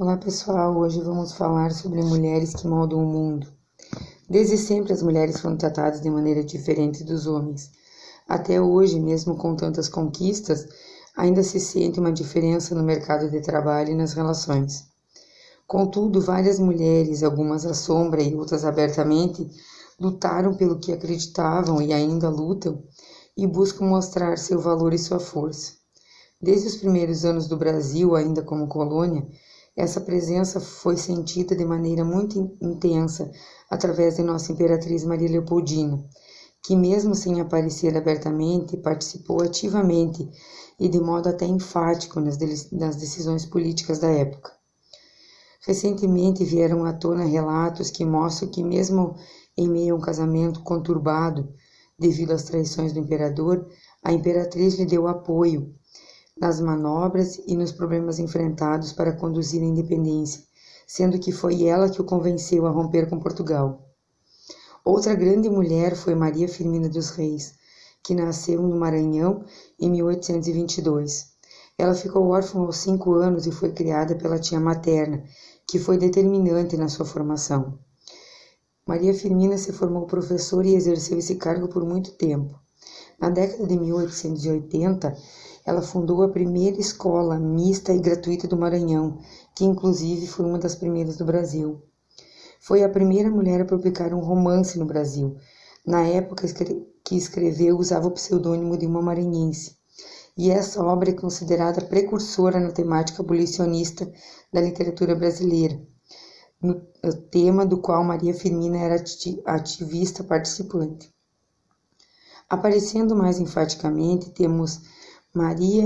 Olá pessoal, hoje vamos falar sobre mulheres que moldam o mundo. Desde sempre as mulheres foram tratadas de maneira diferente dos homens. Até hoje, mesmo com tantas conquistas, ainda se sente uma diferença no mercado de trabalho e nas relações. Contudo, várias mulheres, algumas à sombra e outras abertamente, lutaram pelo que acreditavam e ainda lutam e buscam mostrar seu valor e sua força. Desde os primeiros anos do Brasil, ainda como colônia, essa presença foi sentida de maneira muito intensa através de nossa imperatriz Maria Leopoldina, que, mesmo sem aparecer abertamente, participou ativamente e de modo até enfático nas, nas decisões políticas da época. Recentemente vieram à tona relatos que mostram que, mesmo em meio a um casamento conturbado devido às traições do imperador, a imperatriz lhe deu apoio nas manobras e nos problemas enfrentados para conduzir a independência, sendo que foi ela que o convenceu a romper com Portugal. Outra grande mulher foi Maria Firmina dos Reis, que nasceu no Maranhão em 1822. Ela ficou órfã aos cinco anos e foi criada pela tia materna, que foi determinante na sua formação. Maria Firmina se formou professora e exerceu esse cargo por muito tempo. Na década de 1880, ela fundou a primeira escola mista e gratuita do Maranhão, que inclusive foi uma das primeiras do Brasil. Foi a primeira mulher a publicar um romance no Brasil. Na época que escreveu, usava o pseudônimo de uma maranhense. E essa obra é considerada precursora na temática abolicionista da literatura brasileira, no tema do qual Maria Firmina era ativista participante. Aparecendo mais enfaticamente, temos Maria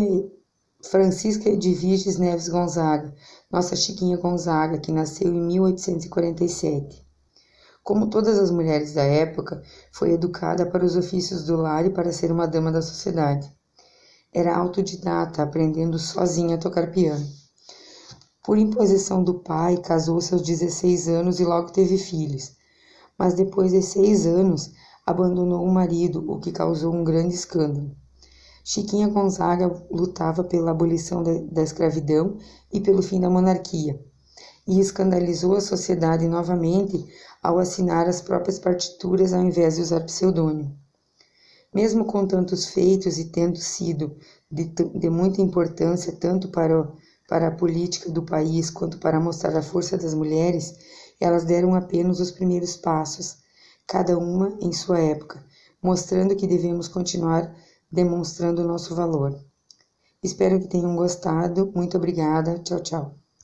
Francisca de Virges Neves Gonzaga, nossa Chiquinha Gonzaga, que nasceu em 1847. Como todas as mulheres da época, foi educada para os ofícios do lar e para ser uma dama da sociedade. Era autodidata, aprendendo sozinha a tocar piano. Por imposição do pai, casou-se aos 16 anos e logo teve filhos. Mas depois de seis anos, abandonou o marido, o que causou um grande escândalo. Chiquinha Gonzaga lutava pela abolição da escravidão e pelo fim da monarquia, e escandalizou a sociedade novamente ao assinar as próprias partituras ao invés de usar pseudônimo. Mesmo com tantos feitos e tendo sido de, de muita importância tanto para, para a política do país quanto para mostrar a força das mulheres, elas deram apenas os primeiros passos, cada uma em sua época, mostrando que devemos continuar demonstrando nosso valor. Espero que tenham gostado. Muito obrigada. Tchau, tchau.